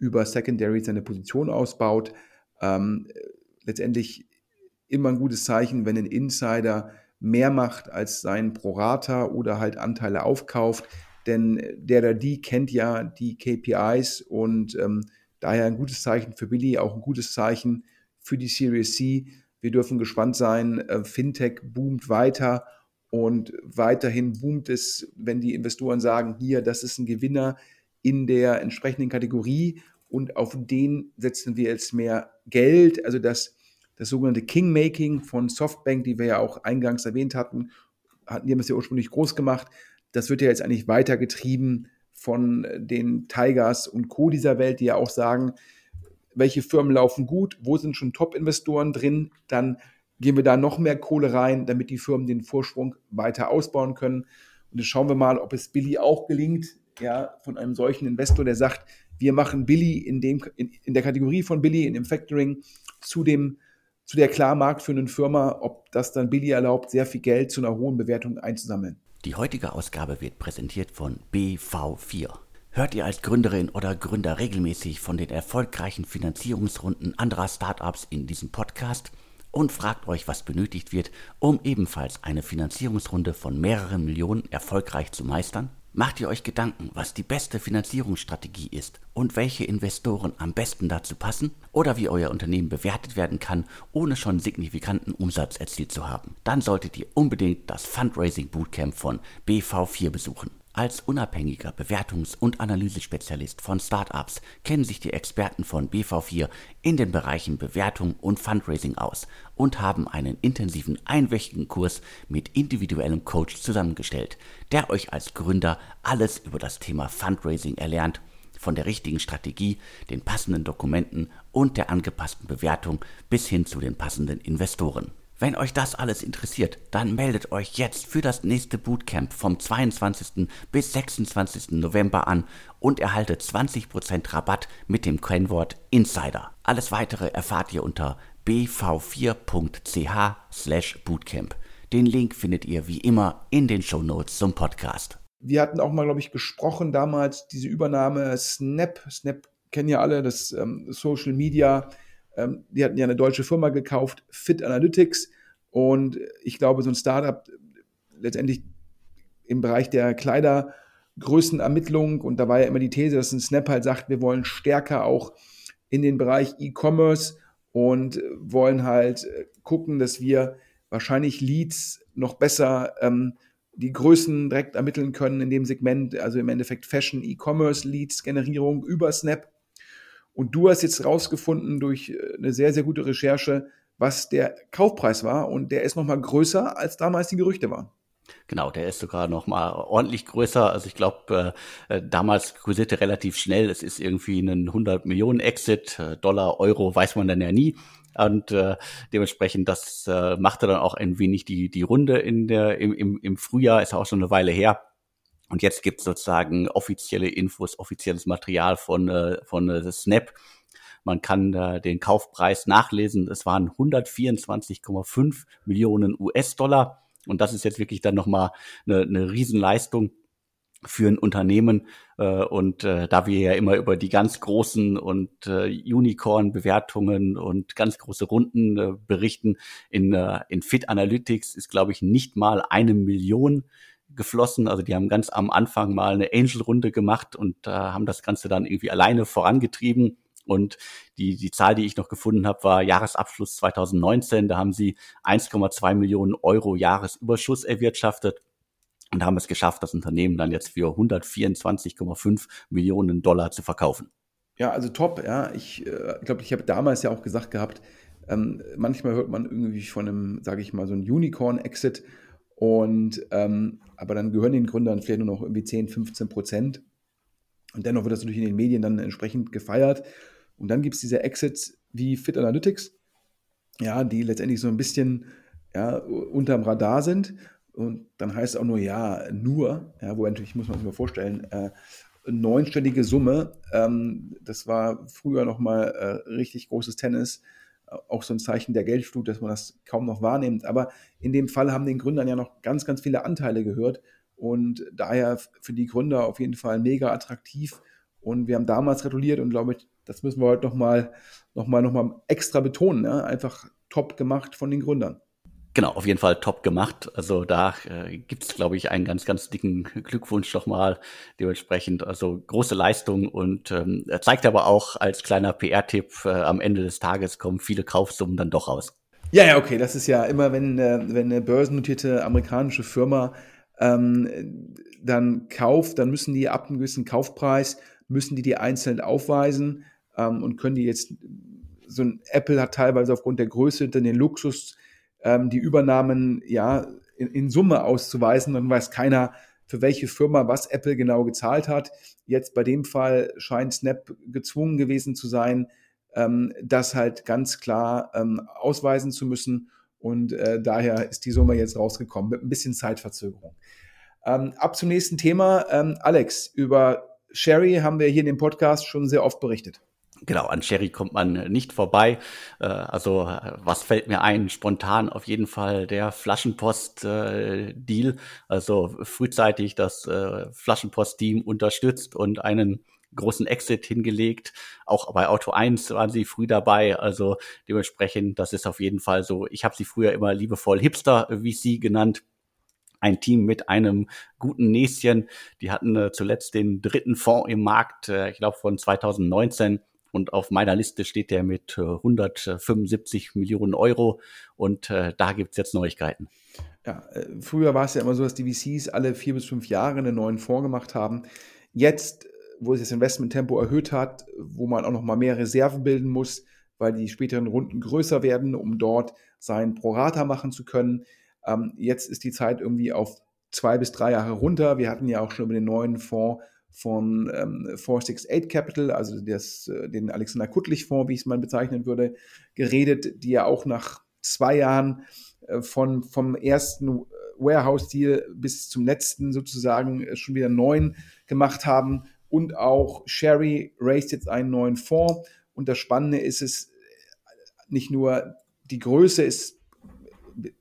über Secondary seine Position ausbaut. Ähm, letztendlich immer ein gutes Zeichen, wenn ein Insider mehr macht als sein Prorata oder halt Anteile aufkauft. Denn der oder die kennt ja die KPIs und ähm, daher ein gutes Zeichen für Billy, auch ein gutes Zeichen für die Series C. Wir dürfen gespannt sein. Äh, Fintech boomt weiter und weiterhin boomt es, wenn die Investoren sagen, hier, das ist ein Gewinner in der entsprechenden Kategorie und auf den setzen wir jetzt mehr Geld. Also das, das sogenannte Kingmaking von Softbank, die wir ja auch eingangs erwähnt hatten, hatten die haben es ja ursprünglich groß gemacht. Das wird ja jetzt eigentlich weitergetrieben von den Tigers und Co. dieser Welt, die ja auch sagen, welche Firmen laufen gut, wo sind schon Top-Investoren drin, dann geben wir da noch mehr Kohle rein, damit die Firmen den Vorsprung weiter ausbauen können. Und jetzt schauen wir mal, ob es Billy auch gelingt, ja, von einem solchen Investor, der sagt, wir machen Billy in, dem, in, in der Kategorie von Billy, in dem Factoring, zu, dem, zu der klar marktführenden Firma, ob das dann Billy erlaubt, sehr viel Geld zu einer hohen Bewertung einzusammeln. Die heutige Ausgabe wird präsentiert von BV4. Hört ihr als Gründerin oder Gründer regelmäßig von den erfolgreichen Finanzierungsrunden anderer Startups in diesem Podcast? Und fragt euch, was benötigt wird, um ebenfalls eine Finanzierungsrunde von mehreren Millionen erfolgreich zu meistern? Macht ihr euch Gedanken, was die beste Finanzierungsstrategie ist und welche Investoren am besten dazu passen? Oder wie euer Unternehmen bewertet werden kann, ohne schon signifikanten Umsatz erzielt zu haben? Dann solltet ihr unbedingt das Fundraising Bootcamp von BV4 besuchen. Als unabhängiger Bewertungs- und Analysespezialist von Startups kennen sich die Experten von BV4 in den Bereichen Bewertung und Fundraising aus und haben einen intensiven einwöchigen Kurs mit individuellem Coach zusammengestellt, der euch als Gründer alles über das Thema Fundraising erlernt, von der richtigen Strategie, den passenden Dokumenten und der angepassten Bewertung bis hin zu den passenden Investoren. Wenn euch das alles interessiert, dann meldet euch jetzt für das nächste Bootcamp vom 22. bis 26. November an und erhaltet 20% Rabatt mit dem Kennwort Insider. Alles weitere erfahrt ihr unter bv4.ch/bootcamp. Den Link findet ihr wie immer in den Show Notes zum Podcast. Wir hatten auch mal, glaube ich, gesprochen damals, diese Übernahme Snap. Snap kennen ja alle, das ähm, Social Media. Ähm, die hatten ja eine deutsche Firma gekauft, Fit Analytics. Und ich glaube, so ein Startup letztendlich im Bereich der Kleidergrößenermittlung. Und da war ja immer die These, dass ein Snap halt sagt, wir wollen stärker auch in den Bereich E-Commerce und wollen halt gucken, dass wir wahrscheinlich Leads noch besser ähm, die Größen direkt ermitteln können in dem Segment, also im Endeffekt Fashion, E-Commerce, Leads, Generierung über Snap. Und du hast jetzt rausgefunden durch äh, eine sehr, sehr gute Recherche, was der Kaufpreis war und der ist nochmal größer, als damals die Gerüchte waren. Genau, der ist sogar noch mal ordentlich größer. Also ich glaube, äh, äh, damals kursierte relativ schnell. Es ist irgendwie ein 100 Millionen Exit, äh, Dollar, Euro, weiß man dann ja nie. Und äh, dementsprechend, das äh, machte dann auch ein wenig die, die Runde in der, im, im, im Frühjahr, ist auch schon eine Weile her. Und jetzt gibt es sozusagen offizielle Infos, offizielles Material von, äh, von äh, Snap. Man kann äh, den Kaufpreis nachlesen. Es waren 124,5 Millionen US-Dollar. Und das ist jetzt wirklich dann nochmal eine, eine Riesenleistung für ein Unternehmen. Äh, und da wir ja immer über die ganz großen und Unicorn-Bewertungen und ganz große Runden berichten, in, in Fit Analytics ist, glaube ich, nicht mal eine Million geflossen. Also die haben ganz am Anfang mal eine Angel-Runde gemacht und äh, haben das Ganze dann irgendwie alleine vorangetrieben. Und die, die Zahl, die ich noch gefunden habe, war Jahresabschluss 2019. Da haben sie 1,2 Millionen Euro Jahresüberschuss erwirtschaftet und haben es geschafft, das Unternehmen dann jetzt für 124,5 Millionen Dollar zu verkaufen. Ja, also top. Ja, ich äh, glaube, ich habe damals ja auch gesagt gehabt, ähm, manchmal hört man irgendwie von einem, sage ich mal, so ein Unicorn-Exit und ähm, aber dann gehören den Gründern vielleicht nur noch irgendwie 10, 15 Prozent. Und dennoch wird das natürlich in den Medien dann entsprechend gefeiert. Und dann gibt es diese Exits wie Fit Analytics, ja, die letztendlich so ein bisschen ja, unterm Radar sind. Und dann heißt es auch nur, ja, nur, ja, wo natürlich, muss man sich mal vorstellen, äh, neunstellige Summe. Ähm, das war früher nochmal äh, richtig großes Tennis. Auch so ein Zeichen der Geldflut, dass man das kaum noch wahrnimmt. Aber in dem Fall haben den Gründern ja noch ganz, ganz viele Anteile gehört. Und daher für die Gründer auf jeden Fall mega attraktiv. Und wir haben damals gratuliert und glaube ich, das müssen wir heute nochmal noch mal, noch mal extra betonen. Ne? Einfach top gemacht von den Gründern. Genau, auf jeden Fall top gemacht. Also da äh, gibt es, glaube ich, einen ganz, ganz dicken Glückwunsch nochmal dementsprechend. Also große Leistung und ähm, zeigt aber auch als kleiner PR-Tipp, äh, am Ende des Tages kommen viele Kaufsummen dann doch raus. Ja, ja, okay, das ist ja immer, wenn, äh, wenn eine börsennotierte amerikanische Firma ähm, dann kauft, dann müssen die ab einem gewissen Kaufpreis, müssen die die einzeln aufweisen ähm, und können die jetzt, so ein Apple hat teilweise aufgrund der Größe dann den Luxus, ähm, die Übernahmen ja in, in Summe auszuweisen, dann weiß keiner, für welche Firma was Apple genau gezahlt hat. Jetzt bei dem Fall scheint Snap gezwungen gewesen zu sein, ähm, das halt ganz klar ähm, ausweisen zu müssen. Und äh, daher ist die Summe jetzt rausgekommen mit ein bisschen Zeitverzögerung. Ähm, ab zum nächsten Thema. Ähm, Alex, über Sherry haben wir hier in dem Podcast schon sehr oft berichtet. Genau, an Sherry kommt man nicht vorbei. Äh, also was fällt mir ein? Spontan auf jeden Fall der Flaschenpost-Deal. Also frühzeitig das äh, Flaschenpost-Team unterstützt und einen großen Exit hingelegt. Auch bei Auto 1 waren sie früh dabei. Also dementsprechend, das ist auf jeden Fall so. Ich habe sie früher immer liebevoll Hipster VC genannt ein Team mit einem guten Näschen. Die hatten äh, zuletzt den dritten Fonds im Markt, äh, ich glaube von 2019. Und auf meiner Liste steht der mit 175 äh, Millionen Euro. Und äh, da gibt's jetzt Neuigkeiten. Ja, äh, früher war es ja immer so, dass die VCs alle vier bis fünf Jahre einen neuen Fonds gemacht haben. Jetzt, wo sich das Investmenttempo erhöht hat, wo man auch noch mal mehr Reserven bilden muss, weil die späteren Runden größer werden, um dort sein Prorata machen zu können. Ähm, jetzt ist die Zeit irgendwie auf zwei bis drei Jahre runter. Wir hatten ja auch schon über den neuen Fonds von ähm, 468 Capital, also das, äh, den Alexander Kuttlich-Fonds, wie ich es mal bezeichnen würde, geredet, die ja auch nach zwei Jahren äh, von, vom ersten Warehouse-Deal bis zum letzten sozusagen äh, schon wieder neuen gemacht haben. Und auch Sherry raised jetzt einen neuen Fonds. Und das Spannende ist es, nicht nur die Größe ist,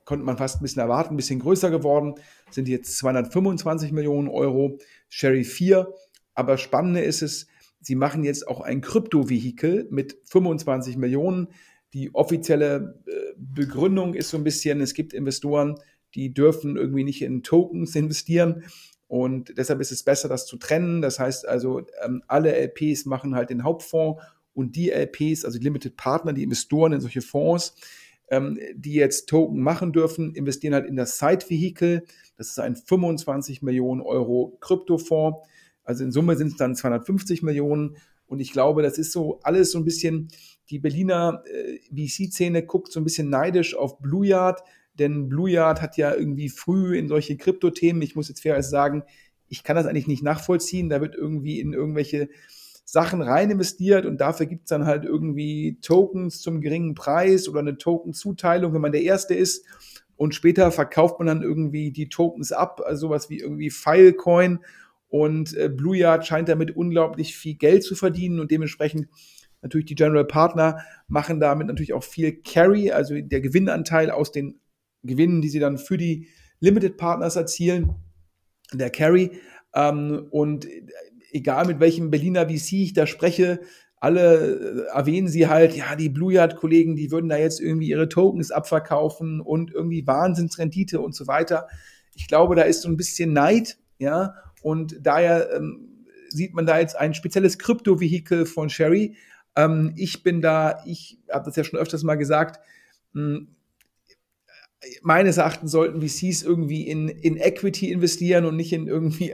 konnte man fast ein bisschen erwarten, ein bisschen größer geworden, sind jetzt 225 Millionen Euro, Sherry 4. Aber spannende ist es, sie machen jetzt auch ein Kryptovehikel mit 25 Millionen. Die offizielle äh, Begründung ist so ein bisschen, es gibt Investoren, die dürfen irgendwie nicht in Tokens investieren. Und deshalb ist es besser, das zu trennen. Das heißt also, ähm, alle LPs machen halt den Hauptfonds und die LPs, also die Limited Partner, die Investoren in solche Fonds, ähm, die jetzt Token machen dürfen, investieren halt in das Side-Vehikel. Das ist ein 25 Millionen Euro Kryptofonds. Also in Summe sind es dann 250 Millionen. Und ich glaube, das ist so alles so ein bisschen, die Berliner äh, VC-Szene guckt so ein bisschen neidisch auf Blue Yard, denn Blue Yard hat ja irgendwie früh in solche Krypto-Themen, ich muss jetzt fairerweise sagen, ich kann das eigentlich nicht nachvollziehen, da wird irgendwie in irgendwelche Sachen rein investiert und dafür gibt's dann halt irgendwie Tokens zum geringen Preis oder eine Token-Zuteilung, wenn man der Erste ist. Und später verkauft man dann irgendwie die Tokens ab, also sowas wie irgendwie Filecoin. Und äh, Blue Yard scheint damit unglaublich viel Geld zu verdienen und dementsprechend natürlich die General Partner machen damit natürlich auch viel Carry, also der Gewinnanteil aus den Gewinnen, die sie dann für die Limited Partners erzielen, der Carry. Ähm, und egal mit welchem Berliner VC ich da spreche, alle äh, erwähnen sie halt, ja, die Blue Yard-Kollegen, die würden da jetzt irgendwie ihre Tokens abverkaufen und irgendwie Wahnsinnsrendite und so weiter. Ich glaube, da ist so ein bisschen Neid, ja, und daher ähm, sieht man da jetzt ein spezielles Krypto-Vehikel von Sherry. Ähm, ich bin da, ich habe das ja schon öfters mal gesagt, mh, hm, meines Erachtens sollten VCs irgendwie in, in Equity investieren und nicht in irgendwie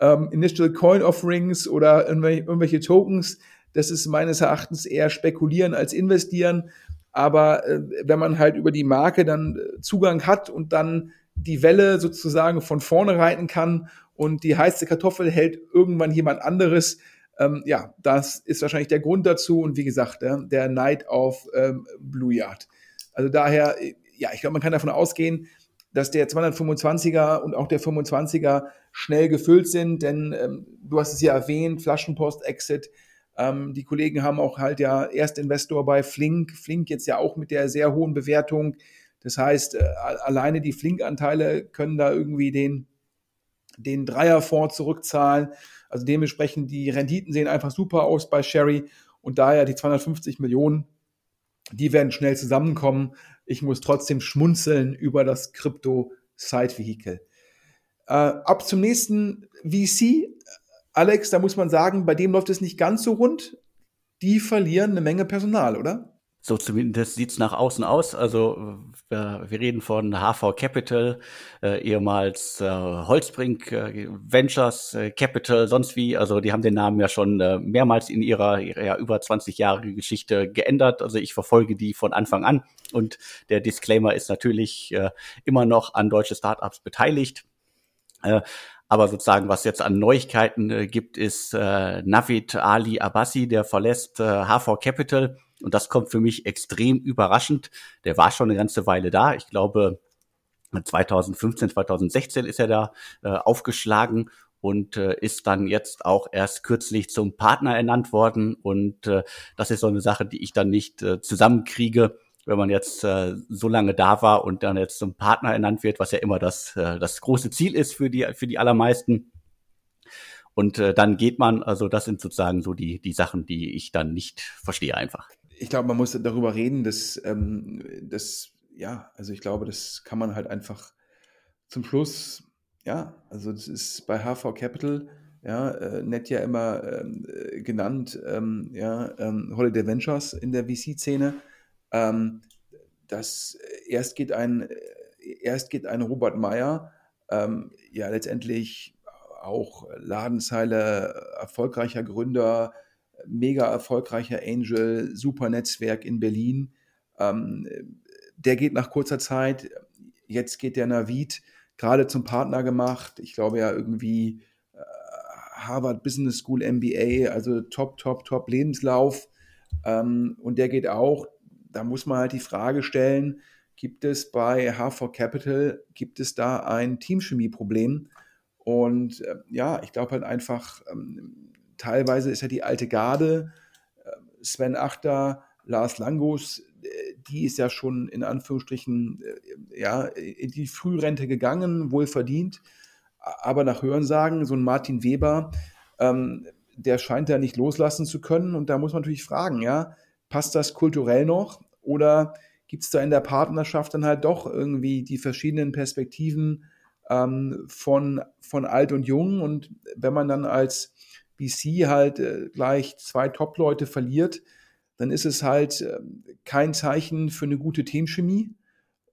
ähm, Initial Coin Offerings oder irgendwelche, irgendwelche, Tokens. Das ist meines Erachtens eher spekulieren als investieren. Aber äh, wenn man halt über die Marke dann äh, Zugang hat und dann die Welle sozusagen von vorne reiten kann und die heiße Kartoffel hält irgendwann jemand anderes, ähm, ja, das ist wahrscheinlich der Grund dazu. Und wie gesagt, der, der Neid auf ähm, Blue Yard. Also daher, ja, ich glaube, man kann davon ausgehen, dass der 225er und auch der 25er schnell gefüllt sind, denn ähm, du hast es ja erwähnt, Flaschenpost, Exit. Ähm, die Kollegen haben auch halt ja Erstinvestor bei Flink. Flink jetzt ja auch mit der sehr hohen Bewertung. Das heißt, äh, alleine die Flink-Anteile können da irgendwie den, den Dreierfonds zurückzahlen. Also dementsprechend die Renditen sehen einfach super aus bei Sherry und daher die 250 Millionen, die werden schnell zusammenkommen. Ich muss trotzdem schmunzeln über das Krypto-Side-Vehikel. Äh, ab zum nächsten VC. Alex, da muss man sagen, bei dem läuft es nicht ganz so rund. Die verlieren eine Menge Personal, oder? So zumindest sieht's nach außen aus. Also wir, wir reden von HV Capital, äh, ehemals äh, Holzbrink äh, Ventures äh, Capital, sonst wie. Also die haben den Namen ja schon äh, mehrmals in ihrer, ihrer über 20 Jahre Geschichte geändert. Also ich verfolge die von Anfang an. Und der Disclaimer ist natürlich äh, immer noch an deutsche Startups beteiligt. Äh, aber sozusagen, was jetzt an Neuigkeiten äh, gibt, ist äh, Navid Ali Abbasi, der verlässt äh, HV Capital und das kommt für mich extrem überraschend. Der war schon eine ganze Weile da. Ich glaube, 2015, 2016 ist er da äh, aufgeschlagen und äh, ist dann jetzt auch erst kürzlich zum Partner ernannt worden. Und äh, das ist so eine Sache, die ich dann nicht äh, zusammenkriege, wenn man jetzt äh, so lange da war und dann jetzt zum Partner ernannt wird, was ja immer das, äh, das große Ziel ist für die, für die allermeisten. Und äh, dann geht man, also das sind sozusagen so die, die Sachen, die ich dann nicht verstehe einfach ich glaube, man muss darüber reden, dass, ähm, dass, ja, also ich glaube, das kann man halt einfach zum Schluss, ja, also das ist bei HV Capital, ja, äh, nett ja immer äh, genannt, ähm, ja, ähm, Holiday Ventures in der VC-Szene. Ähm, das äh, erst geht ein, äh, erst geht ein Robert Meyer, ähm, ja, letztendlich auch Ladenzeile, erfolgreicher Gründer, mega erfolgreicher Angel, super Netzwerk in Berlin. Ähm, der geht nach kurzer Zeit, jetzt geht der Navid gerade zum Partner gemacht. Ich glaube ja irgendwie äh, Harvard Business School MBA, also top, top, top Lebenslauf. Ähm, und der geht auch, da muss man halt die Frage stellen, gibt es bei H4 Capital, gibt es da ein Teamchemie-Problem? Und äh, ja, ich glaube halt einfach, ähm, teilweise ist ja die alte Garde, äh, Sven Achter, Lars Langus, die ist ja schon in Anführungsstrichen äh, ja, in die Frührente gegangen, wohl verdient. Aber nach Hörensagen, so ein Martin Weber, ähm, der scheint da nicht loslassen zu können. Und da muss man natürlich fragen, ja, passt das kulturell noch? Oder gibt es da in der Partnerschaft dann halt doch irgendwie die verschiedenen Perspektiven ähm, von, von alt und jung? Und wenn man dann als BC halt äh, gleich zwei Top-Leute verliert, dann ist es halt äh, kein Zeichen für eine gute Teamchemie.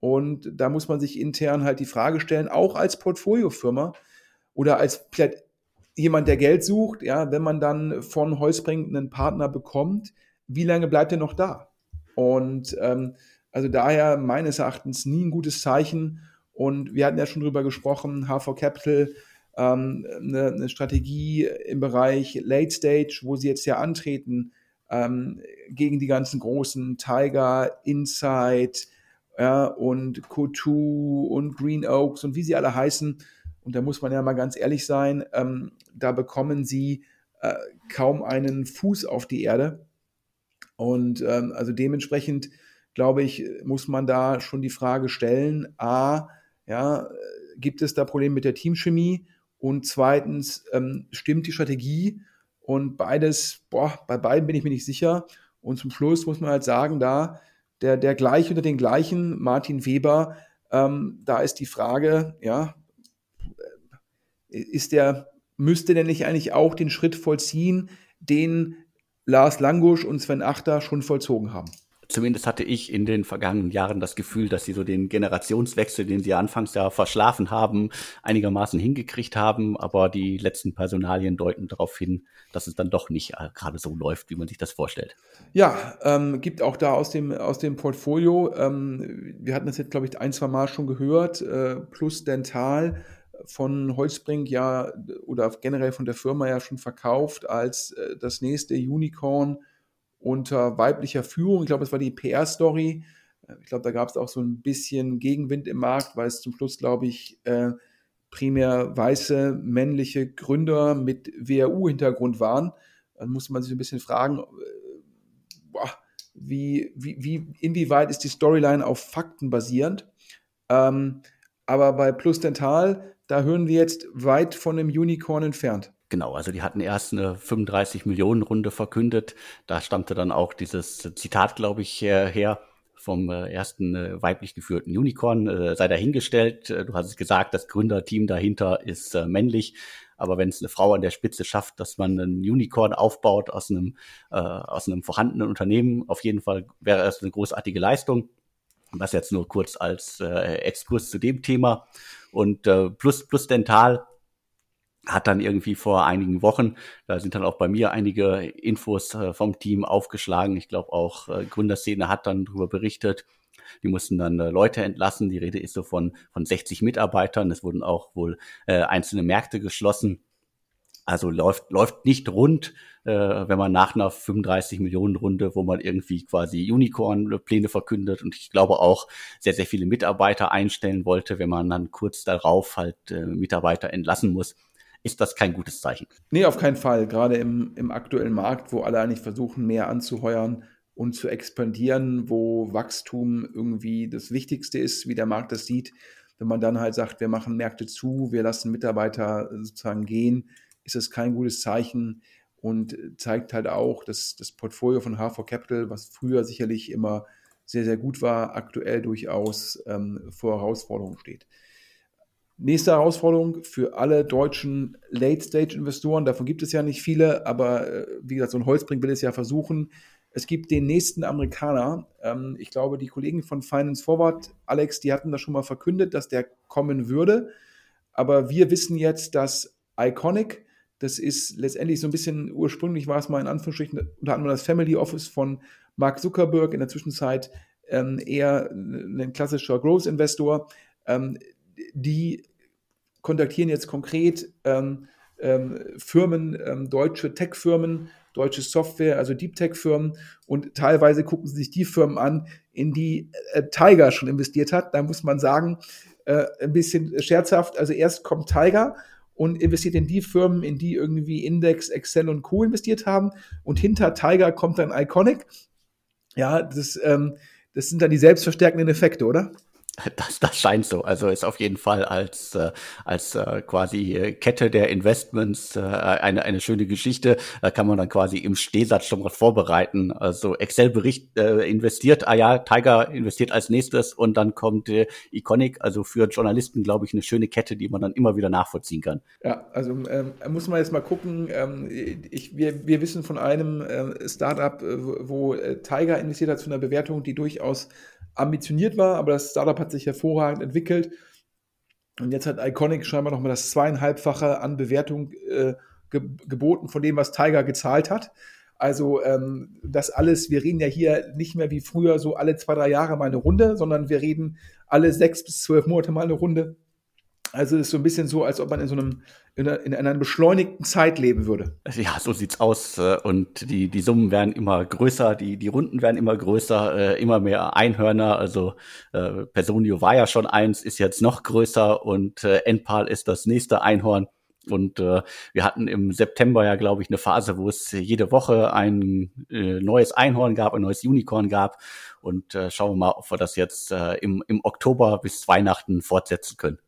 Und da muss man sich intern halt die Frage stellen, auch als Portfoliofirma oder als vielleicht jemand, der Geld sucht, ja, wenn man dann von Holzbrink einen Partner bekommt, wie lange bleibt er noch da? Und ähm, also daher meines Erachtens nie ein gutes Zeichen. Und wir hatten ja schon drüber gesprochen, HV Capital, ähm, eine, eine, Strategie im Bereich Late Stage, wo sie jetzt ja antreten ähm, gegen die ganzen großen Tiger, Insight ja, und Co2 und Green Oaks und wie sie alle heißen. Und da muss man ja mal ganz ehrlich sein, ähm, da bekommen sie äh, kaum einen Fuß auf die Erde. Und ähm, also dementsprechend, glaube ich, muss man da schon die Frage stellen, a, ja, gibt es da Probleme mit der Teamchemie? Und zweitens, ähm, stimmt die Strategie? Und beides, boah, bei beiden bin ich mir nicht sicher. Und zum Schluss muss man halt sagen, da der, der gleich unter den gleichen, Martin Weber, ähm, da ist die Frage, ja, ist der, müsste der nicht eigentlich auch den Schritt vollziehen, den Lars Langusch und Sven Achter schon vollzogen haben. Zumindest hatte ich in den vergangenen Jahren das Gefühl, dass sie so den Generationswechsel, den sie anfangs ja verschlafen haben, einigermaßen hingekriegt haben. Aber die letzten Personalien deuten darauf hin, dass es dann doch nicht äh, gerade so läuft, wie man sich das vorstellt. Ja, ähm, gibt auch da aus dem, aus dem Portfolio, ähm, wir hatten das jetzt, glaube ich, ein, zwei Mal schon gehört, äh, plus Dental von Holzbrink ja oder generell von der Firma ja schon verkauft als äh, das nächste Unicorn unter weiblicher Führung. Ich glaube, es war die PR-Story. Äh, ich glaube, da gab es auch so ein bisschen Gegenwind im Markt, weil es zum Schluss, glaube ich, äh, primär weiße männliche Gründer mit WHU-Hintergrund waren. Dann musste man sich ein bisschen fragen, äh, wie, wie, wie, inwieweit ist die Storyline auf Fakten basierend? Ähm, aber bei Plus Dental da hören wir jetzt weit von einem Unicorn entfernt. Genau, also die hatten erst eine 35 Millionen Runde verkündet. Da stammte dann auch dieses Zitat, glaube ich, her vom äh, ersten äh, weiblich geführten Unicorn. Äh, sei dahingestellt. Du hast es gesagt, das Gründerteam dahinter ist männlich. Aber wenn es eine Frau an der Spitze schafft, dass man einen Unicorn aufbaut aus einem, äh, aus einem vorhandenen Unternehmen, auf jeden Fall wäre es eine großartige Leistung. Das jetzt nur kurz als äh, Exkurs zu dem Thema. Und äh, plus, plus Dental hat dann irgendwie vor einigen Wochen, da sind dann auch bei mir einige Infos äh, vom Team aufgeschlagen. Ich glaube auch äh, Gründerszene hat dann darüber berichtet. Die mussten dann äh, Leute entlassen. Die Rede ist so von, von 60 Mitarbeitern. Es wurden auch wohl äh, einzelne Märkte geschlossen. Also läuft, läuft nicht rund, äh, wenn man nach einer 35 Millionen Runde, wo man irgendwie quasi Unicorn-Pläne verkündet und ich glaube auch sehr, sehr viele Mitarbeiter einstellen wollte, wenn man dann kurz darauf halt äh, Mitarbeiter entlassen muss, ist das kein gutes Zeichen. Nee, auf keinen Fall. Gerade im, im aktuellen Markt, wo alle eigentlich versuchen, mehr anzuheuern und zu expandieren, wo Wachstum irgendwie das Wichtigste ist, wie der Markt das sieht. Wenn man dann halt sagt, wir machen Märkte zu, wir lassen Mitarbeiter sozusagen gehen, ist das kein gutes Zeichen und zeigt halt auch, dass das Portfolio von H4 Capital, was früher sicherlich immer sehr, sehr gut war, aktuell durchaus ähm, vor Herausforderungen steht. Nächste Herausforderung für alle deutschen Late-Stage-Investoren, davon gibt es ja nicht viele, aber äh, wie gesagt, so ein Holzbrink will es ja versuchen. Es gibt den nächsten Amerikaner. Ähm, ich glaube, die Kollegen von Finance Forward, Alex, die hatten das schon mal verkündet, dass der kommen würde. Aber wir wissen jetzt, dass Iconic, das ist letztendlich so ein bisschen, ursprünglich war es mal in Anführungsstrichen unter anderem das Family Office von Mark Zuckerberg, in der Zwischenzeit ähm, eher ein klassischer Growth-Investor. Ähm, die kontaktieren jetzt konkret ähm, ähm, Firmen, ähm, deutsche Tech-Firmen, deutsche Software, also Deep Tech-Firmen und teilweise gucken sie sich die Firmen an, in die äh, Tiger schon investiert hat. Da muss man sagen, äh, ein bisschen scherzhaft, also erst kommt Tiger und investiert in die Firmen, in die irgendwie Index, Excel und Co. investiert haben. Und hinter Tiger kommt dann Iconic. Ja, das, ähm, das sind dann die selbstverstärkenden Effekte, oder? Das, das scheint so. Also ist auf jeden Fall als, äh, als äh, quasi Kette der Investments äh, eine, eine schöne Geschichte. Da kann man dann quasi im Stehsatz schon mal vorbereiten. Also Excel-Bericht äh, investiert, ah ja, Tiger investiert als nächstes und dann kommt äh, Iconic. Also für Journalisten, glaube ich, eine schöne Kette, die man dann immer wieder nachvollziehen kann. Ja, also ähm, muss man jetzt mal gucken. Ähm, ich, wir, wir wissen von einem äh, Startup, äh, wo äh, Tiger investiert hat zu einer Bewertung, die durchaus ambitioniert war, aber das Startup hat sich hervorragend entwickelt. Und jetzt hat Iconic scheinbar nochmal das zweieinhalbfache an Bewertung äh, ge geboten von dem, was Tiger gezahlt hat. Also ähm, das alles, wir reden ja hier nicht mehr wie früher so alle zwei, drei Jahre mal eine Runde, sondern wir reden alle sechs bis zwölf Monate mal eine Runde. Also es ist so ein bisschen so, als ob man in so einem in einer, in einer beschleunigten Zeit leben würde. Ja, so sieht's aus. Äh, und die, die Summen werden immer größer, die, die Runden werden immer größer, äh, immer mehr Einhörner. Also äh, Personio war ja schon eins, ist jetzt noch größer und Enpal ist das nächste Einhorn. Und äh, wir hatten im September ja, glaube ich, eine Phase, wo es jede Woche ein äh, neues Einhorn gab, ein neues Unicorn gab. Und äh, schauen wir mal, ob wir das jetzt äh, im, im Oktober bis Weihnachten fortsetzen können.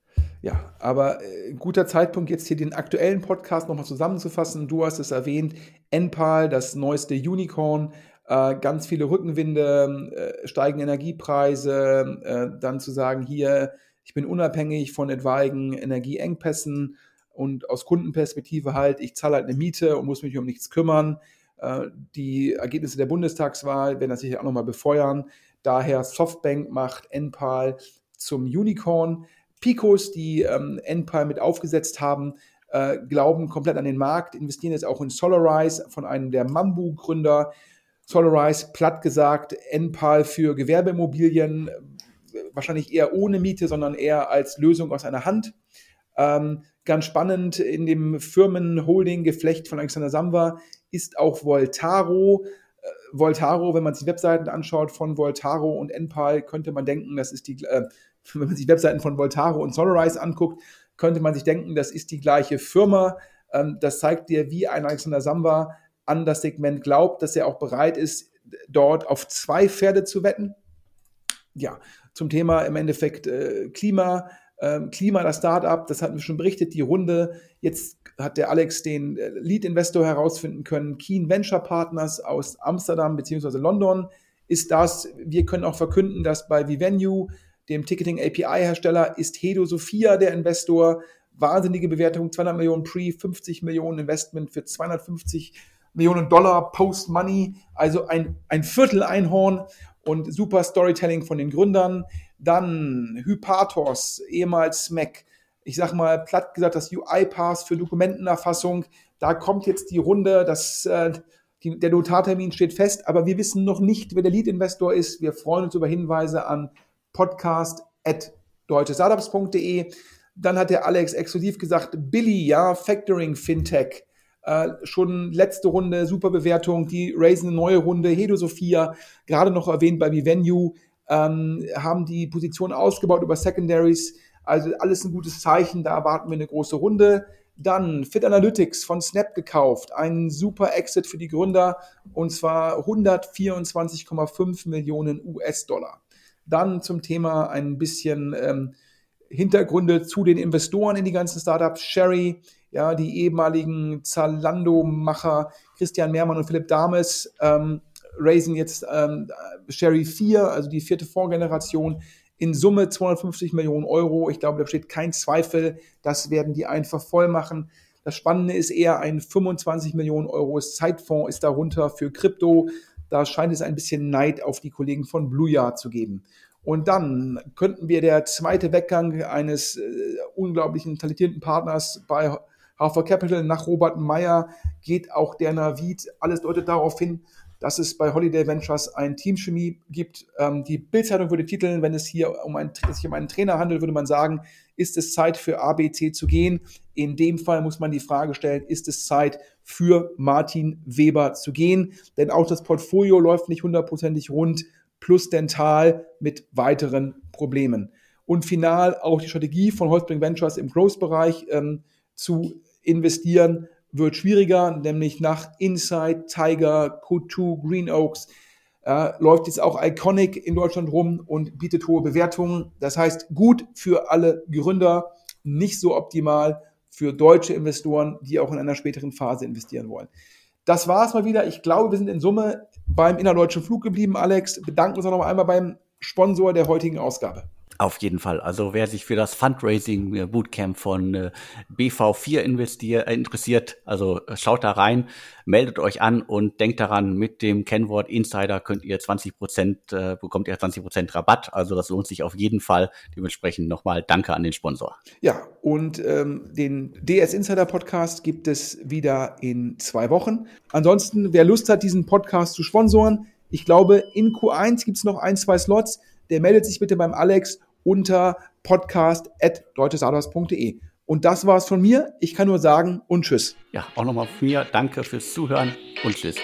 Ja, aber äh, guter Zeitpunkt, jetzt hier den aktuellen Podcast nochmal zusammenzufassen. Du hast es erwähnt, Enpal, das neueste Unicorn, äh, ganz viele Rückenwinde, äh, steigende Energiepreise, äh, dann zu sagen, hier, ich bin unabhängig von etwaigen Energieengpässen und aus Kundenperspektive halt, ich zahle halt eine Miete und muss mich um nichts kümmern. Äh, die Ergebnisse der Bundestagswahl werden das sicher auch nochmal befeuern. Daher Softbank macht Enpal zum Unicorn. Picos, die ähm, NPAL mit aufgesetzt haben, äh, glauben komplett an den Markt, investieren jetzt auch in Solarize von einem der Mambu-Gründer. Solarize, platt gesagt, NPAL für Gewerbeimmobilien, wahrscheinlich eher ohne Miete, sondern eher als Lösung aus einer Hand. Ähm, ganz spannend, in dem Firmenholding-Geflecht von Alexander Samwer ist auch Voltaro. Äh, Voltaro, wenn man sich die Webseiten anschaut von Voltaro und NPAL, könnte man denken, das ist die, äh, wenn man sich Webseiten von Voltaro und Solarize anguckt, könnte man sich denken, das ist die gleiche Firma. Ähm, das zeigt dir, wie ein Alexander Samba an das Segment glaubt, dass er auch bereit ist, dort auf zwei Pferde zu wetten. Ja, zum Thema im Endeffekt äh, Klima. Ähm, Klima, das Startup, das hatten wir schon berichtet, die Runde. Jetzt hat der Alex den äh, Lead-Investor herausfinden können. Keen Venture Partners aus Amsterdam bzw. London ist das. Wir können auch verkünden, dass bei Vivenue dem Ticketing API-Hersteller, ist Hedo Sophia der Investor. Wahnsinnige Bewertung, 200 Millionen Pre, 50 Millionen Investment für 250 Millionen Dollar Post-Money, also ein, ein Viertel Einhorn und super Storytelling von den Gründern. Dann Hypatos, ehemals Mac. Ich sag mal, platt gesagt, das UI-Pass für Dokumentenerfassung. Da kommt jetzt die Runde, das, äh, die, der Notartermin steht fest, aber wir wissen noch nicht, wer der Lead-Investor ist. Wir freuen uns über Hinweise an podcast at deutschestartups.de. Dann hat der Alex exklusiv gesagt, Billy, ja, Factoring Fintech. Äh, schon letzte Runde, super Bewertung, die raisen eine neue Runde, Hedo Sophia, gerade noch erwähnt bei Vivenue, ähm, haben die Position ausgebaut über Secondaries, also alles ein gutes Zeichen, da erwarten wir eine große Runde. Dann Fit Analytics von Snap gekauft, ein super Exit für die Gründer und zwar 124,5 Millionen US-Dollar. Dann zum Thema ein bisschen ähm, Hintergründe zu den Investoren in die ganzen Startups. Sherry, ja, die ehemaligen Zalando-Macher Christian Mehrmann und Philipp Dames ähm, raisen jetzt ähm, Sherry 4, also die vierte Vorgeneration, in Summe 250 Millionen Euro. Ich glaube, da besteht kein Zweifel, das werden die einfach voll machen. Das Spannende ist eher ein 25 Millionen Euro Zeitfonds ist darunter für Krypto. Da scheint es ein bisschen Neid auf die Kollegen von Blue Yard zu geben. Und dann könnten wir der zweite Weggang eines äh, unglaublichen talentierten Partners bei Hafer Capital nach Robert Meyer geht auch der Navid. Alles deutet darauf hin, dass es bei Holiday Ventures ein Teamchemie gibt. Ähm, die Bildzeitung würde titeln, wenn es hier um ein, sich um einen Trainer handelt, würde man sagen, ist es Zeit für ABC zu gehen? In dem Fall muss man die Frage stellen, ist es Zeit für Martin Weber zu gehen? Denn auch das Portfolio läuft nicht hundertprozentig rund, plus Dental mit weiteren Problemen. Und final auch die Strategie von Holzbring Ventures im Growth-Bereich ähm, zu investieren wird schwieriger, nämlich nach Inside, Tiger, Q2, Green Oaks äh, läuft jetzt auch Iconic in Deutschland rum und bietet hohe Bewertungen. Das heißt, gut für alle Gründer, nicht so optimal für deutsche Investoren, die auch in einer späteren Phase investieren wollen. Das war es mal wieder. Ich glaube, wir sind in Summe beim innerdeutschen Flug geblieben, Alex. Bedanken uns auch noch einmal beim Sponsor der heutigen Ausgabe. Auf jeden Fall. Also wer sich für das Fundraising äh, Bootcamp von äh, BV4 investiert, äh, interessiert, also schaut da rein, meldet euch an und denkt daran, mit dem Kennwort Insider könnt ihr 20 Prozent, äh, bekommt ihr 20 Prozent Rabatt. Also das lohnt sich auf jeden Fall. Dementsprechend nochmal Danke an den Sponsor. Ja, und ähm, den DS Insider Podcast gibt es wieder in zwei Wochen. Ansonsten, wer Lust hat, diesen Podcast zu sponsoren, ich glaube, in Q1 gibt es noch ein, zwei Slots. Der meldet sich bitte beim Alex unter podcast.deutschesarbeits.de. Und das war's von mir. Ich kann nur sagen und tschüss. Ja, auch nochmal von mir. Danke fürs Zuhören und tschüss.